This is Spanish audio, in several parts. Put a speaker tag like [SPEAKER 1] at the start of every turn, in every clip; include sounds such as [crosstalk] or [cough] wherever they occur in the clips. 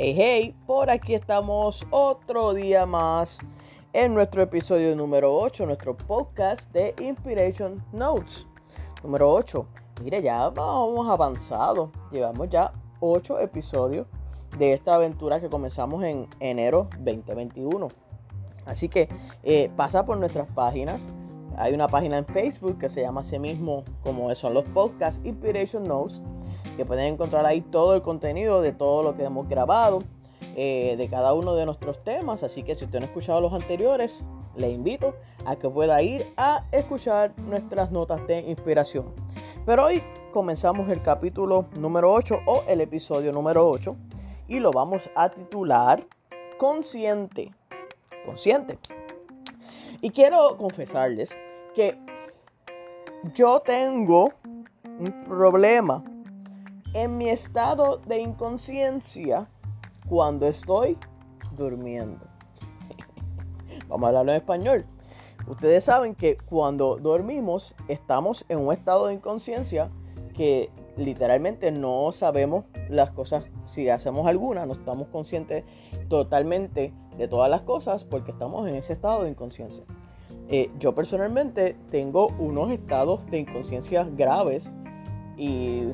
[SPEAKER 1] Hey, hey, por aquí estamos otro día más en nuestro episodio número 8, nuestro podcast de Inspiration Notes. Número 8. Mire, ya vamos avanzado. Llevamos ya 8 episodios de esta aventura que comenzamos en enero 2021. Así que eh, pasa por nuestras páginas. Hay una página en Facebook que se llama así mismo como son los podcasts Inspiration Notes que pueden encontrar ahí todo el contenido de todo lo que hemos grabado, eh, de cada uno de nuestros temas. Así que si usted no ha escuchado los anteriores, le invito a que pueda ir a escuchar nuestras notas de inspiración. Pero hoy comenzamos el capítulo número 8 o el episodio número 8 y lo vamos a titular Consciente. Consciente. Y quiero confesarles que yo tengo un problema en mi estado de inconsciencia cuando estoy durmiendo. [laughs] Vamos a hablarlo en español. Ustedes saben que cuando dormimos estamos en un estado de inconsciencia que literalmente no sabemos las cosas, si hacemos alguna, no estamos conscientes totalmente de todas las cosas porque estamos en ese estado de inconsciencia. Eh, yo personalmente tengo unos estados de inconsciencia graves y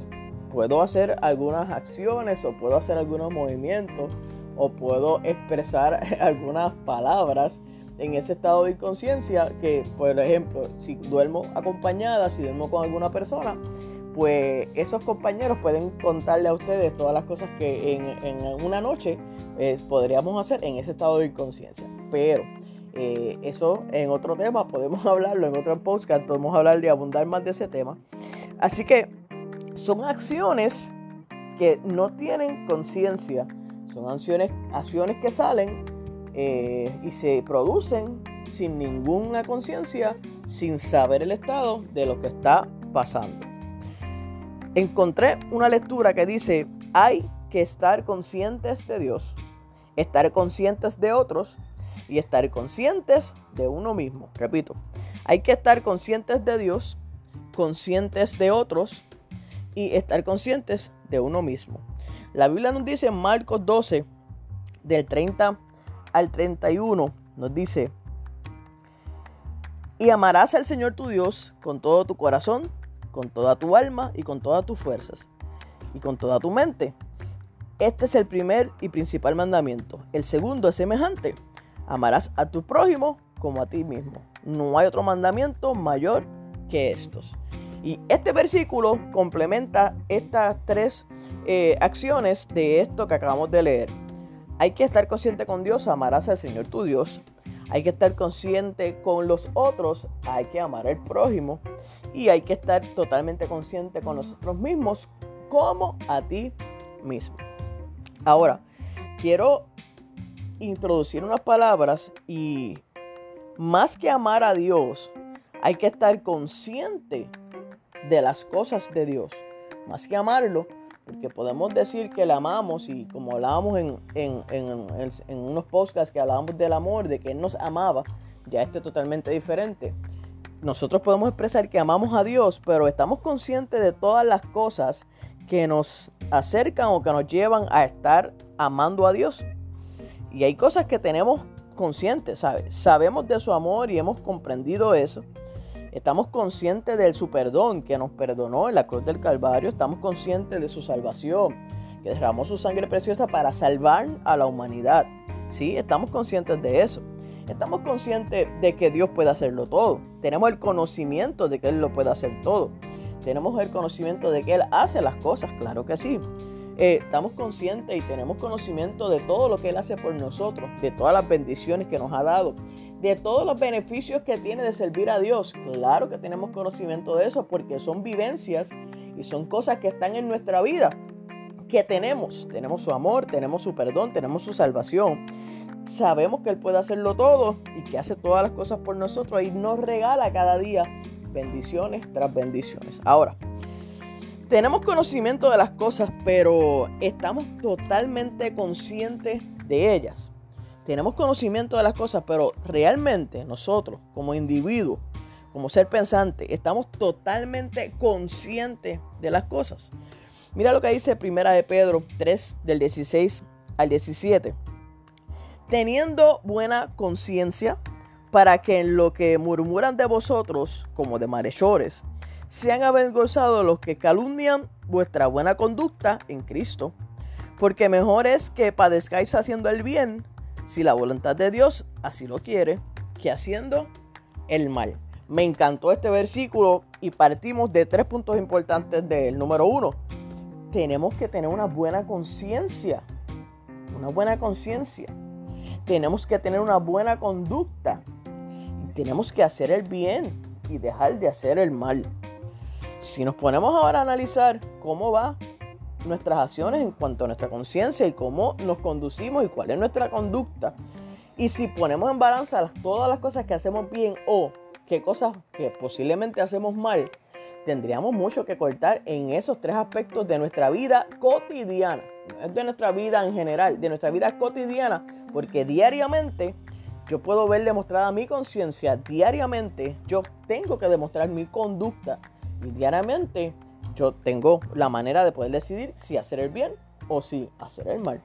[SPEAKER 1] puedo hacer algunas acciones o puedo hacer algunos movimientos o puedo expresar [laughs] algunas palabras en ese estado de inconsciencia que, por ejemplo, si duermo acompañada, si duermo con alguna persona, pues esos compañeros pueden contarle a ustedes todas las cosas que en, una noche eh, podríamos hacer en ese estado de inconsciencia. Pero eh, eso en otro tema, podemos [laughs] hablarlo en otro podcast, podemos hablar de abundar más de ese tema. Así que son acciones que no tienen conciencia, son acciones, acciones que salen eh, y se producen sin ninguna conciencia, sin saber el estado de lo que está pasando. Encontré una lectura que dice, hay que estar conscientes de Dios, estar conscientes de otros y estar conscientes de uno mismo. Repito, hay que estar conscientes de Dios, conscientes de otros y estar conscientes de uno mismo. La Biblia nos dice en Marcos 12, del 30 al 31, nos dice, y amarás al Señor tu Dios con todo tu corazón, con toda tu alma y con todas tus fuerzas, y con toda tu mente. Este es el primer y principal mandamiento. El segundo es semejante. Amarás a tu prójimo como a ti mismo. No hay otro mandamiento mayor que estos. Y este versículo complementa estas tres eh, acciones de esto que acabamos de leer. Hay que estar consciente con Dios, amarás al Señor tu Dios. Hay que estar consciente con los otros, hay que amar al prójimo. Y hay que estar totalmente consciente con nosotros mismos como a ti mismo. Ahora, quiero introducir unas palabras y más que amar a Dios, hay que estar consciente de las cosas de Dios, más que amarlo, porque podemos decir que le amamos y como hablábamos en, en, unos podcasts que hablábamos del amor, de que Él nos amaba, ya este totalmente diferente. Nosotros podemos expresar que amamos a Dios, pero estamos conscientes de todas las cosas que nos acercan o que nos llevan a estar amando a Dios. Y hay cosas que tenemos conscientes, ¿sabes? Sabemos de su amor y hemos comprendido eso. Estamos conscientes de su perdón, que nos perdonó en la cruz del Calvario. Estamos conscientes de su salvación, que derramó su sangre preciosa para salvar a la humanidad. Sí, estamos conscientes de eso. Estamos conscientes de que Dios puede hacerlo todo. Tenemos el conocimiento de que Él lo puede hacer todo. Tenemos el conocimiento de que Él hace las cosas, claro que sí. Eh, estamos conscientes y tenemos conocimiento de todo lo que Él hace por nosotros, de todas las bendiciones que nos ha dado de todos los beneficios que tiene de servir a Dios. Claro que tenemos conocimiento de eso porque son vivencias y son cosas que están en nuestra vida que tenemos. Tenemos su amor, tenemos su perdón, tenemos su salvación. Sabemos que Él puede hacerlo todo y que hace todas las cosas por nosotros y nos regala cada día bendiciones tras bendiciones. Ahora, tenemos conocimiento de las cosas, pero estamos totalmente conscientes de ellas tenemos conocimiento de las cosas, pero realmente nosotros como individuos, como ser pensante, estamos totalmente conscientes de las cosas. Mira lo que dice Primera de Pedro 3 del 16 al 17. Teniendo buena conciencia, para que en lo que murmuran de vosotros, como de malhechores, sean avergonzados los que calumnian vuestra buena conducta en Cristo. Porque mejor es que padezcáis haciendo el bien, si la voluntad de Dios así lo quiere, que haciendo el mal. Me encantó este versículo y partimos de tres puntos importantes de él. Número uno, tenemos que tener una buena conciencia. Una buena conciencia. Tenemos que tener una buena conducta. tenemos que hacer el bien y dejar de hacer el mal. Si nos ponemos ahora a analizar cómo va nuestras acciones en cuanto a nuestra conciencia y cómo nos conducimos y cuál es nuestra conducta, y si ponemos en balanza todas las cosas que hacemos bien o qué cosas que posiblemente hacemos mal, tendríamos mucho que cortar en esos tres aspectos de nuestra vida cotidiana. No es de nuestra vida en general, de nuestra vida cotidiana, porque diariamente yo puedo ver demostrada mi conciencia, diariamente yo tengo que demostrar mi conducta y diariamente yo tengo la manera de poder decidir si hacer el bien o si hacer el mal.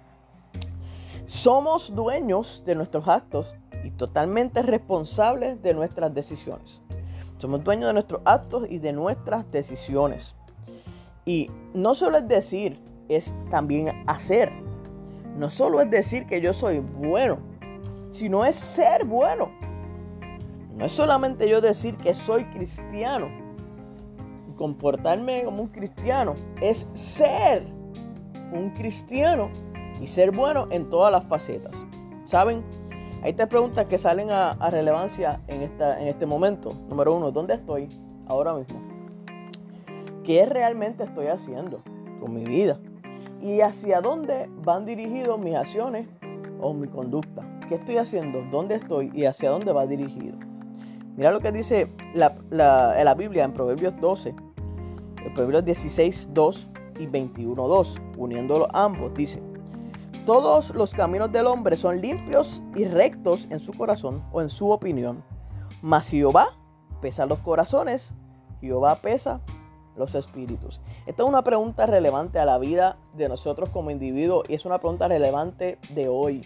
[SPEAKER 1] Somos dueños de nuestros actos y totalmente responsables de nuestras decisiones. Somos dueños de nuestros actos y de nuestras decisiones. Y no solo es decir, es también hacer. No solo es decir que yo soy bueno, sino es ser bueno. No es solamente yo decir que soy cristiano comportarme como un cristiano, es ser un cristiano y ser bueno en todas las facetas. ¿Saben? Hay tres preguntas que salen a, relevancia en, esta, en este momento. Número uno, ¿dónde estoy ahora mismo? ¿Qué realmente estoy haciendo con mi vida? ¿Y hacia dónde van dirigidos mis acciones o mi conducta? ¿Qué estoy haciendo? ¿Dónde estoy? ¿Y hacia dónde va dirigido? Mira lo que dice la, la Biblia en Proverbios 12, en Proverbios 16, 2 y 21, 2. Uniéndolo ambos, dice, todos los caminos del hombre son limpios y rectos en su corazón o en su opinión. Mas Jehová pesa los corazones, Jehová pesa los espíritus. Esta es una pregunta relevante a la vida de nosotros como individuos y es una pregunta relevante de hoy.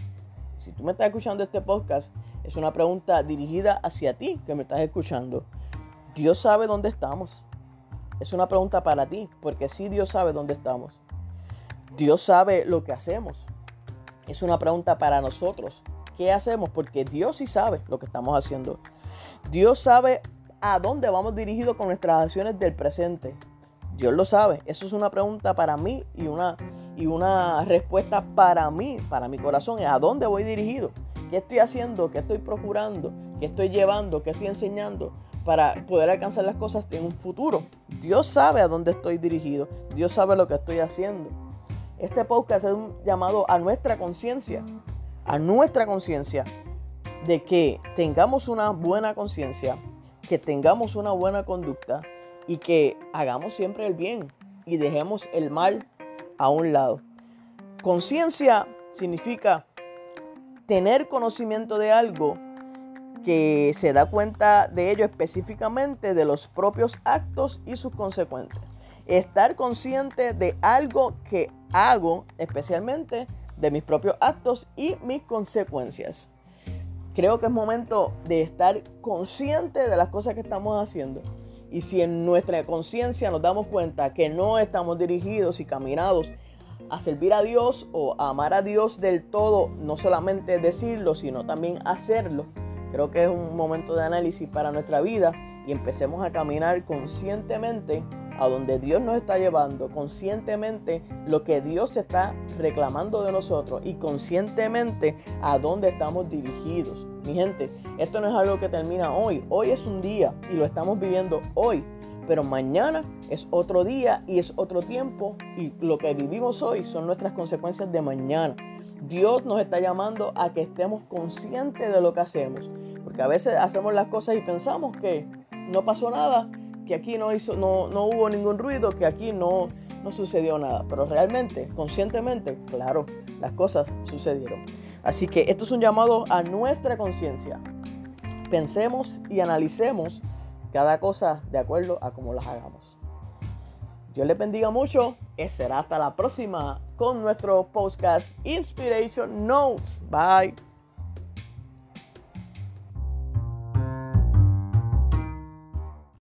[SPEAKER 1] Si tú me estás escuchando este podcast, es una pregunta dirigida hacia ti que me estás escuchando. Dios sabe dónde estamos. Es una pregunta para ti, porque sí Dios sabe dónde estamos. Dios sabe lo que hacemos es una pregunta para nosotros. ¿Qué hacemos? Porque Dios sí sabe lo que estamos haciendo. Dios sabe a dónde vamos dirigidos con nuestras acciones del presente. Dios lo sabe. Eso es una pregunta para mí y una, y una respuesta para mí, para mi corazón. ¿A dónde voy dirigido? ¿Qué estoy haciendo? ¿Qué estoy procurando? ¿Qué estoy llevando? ¿Qué estoy enseñando? Para poder alcanzar las cosas en un futuro. Dios sabe a dónde estoy dirigido. Dios sabe lo que estoy haciendo. Este podcast es un llamado a nuestra conciencia, a nuestra conciencia, de que tengamos una buena conciencia, que tengamos una buena conducta y que hagamos siempre el bien y dejemos el mal a un lado. Conciencia significa tener conocimiento de algo que se da cuenta de ello específicamente de los propios actos y sus consecuencias. Estar consciente de algo que hago, especialmente de mis propios actos y mis consecuencias. Creo que es momento de estar consciente de las cosas que estamos haciendo. Y si en nuestra conciencia nos damos cuenta que no estamos dirigidos y caminados a servir a Dios o a amar a Dios del todo, no solamente decirlo, sino también hacerlo, creo que es un momento de análisis para nuestra vida y empecemos a caminar conscientemente a donde Dios nos está llevando, conscientemente lo que Dios está reclamando de nosotros y conscientemente a dónde estamos dirigidos. Mi gente, esto no es algo que termina hoy, hoy es un día y lo estamos viviendo hoy, pero mañana es otro día y es otro tiempo y lo que vivimos hoy son nuestras consecuencias de mañana. Dios nos está llamando a que estemos conscientes de lo que hacemos, porque a veces hacemos las cosas y pensamos que no pasó nada que aquí no, hizo, no, no hubo ningún ruido, que aquí no, no sucedió nada. Pero realmente, conscientemente, claro, las cosas sucedieron. Así que esto es un llamado a nuestra conciencia. Pensemos y analicemos cada cosa de acuerdo a cómo las hagamos. Dios les bendiga mucho será hasta la próxima con nuestro podcast Inspiration Notes. Bye.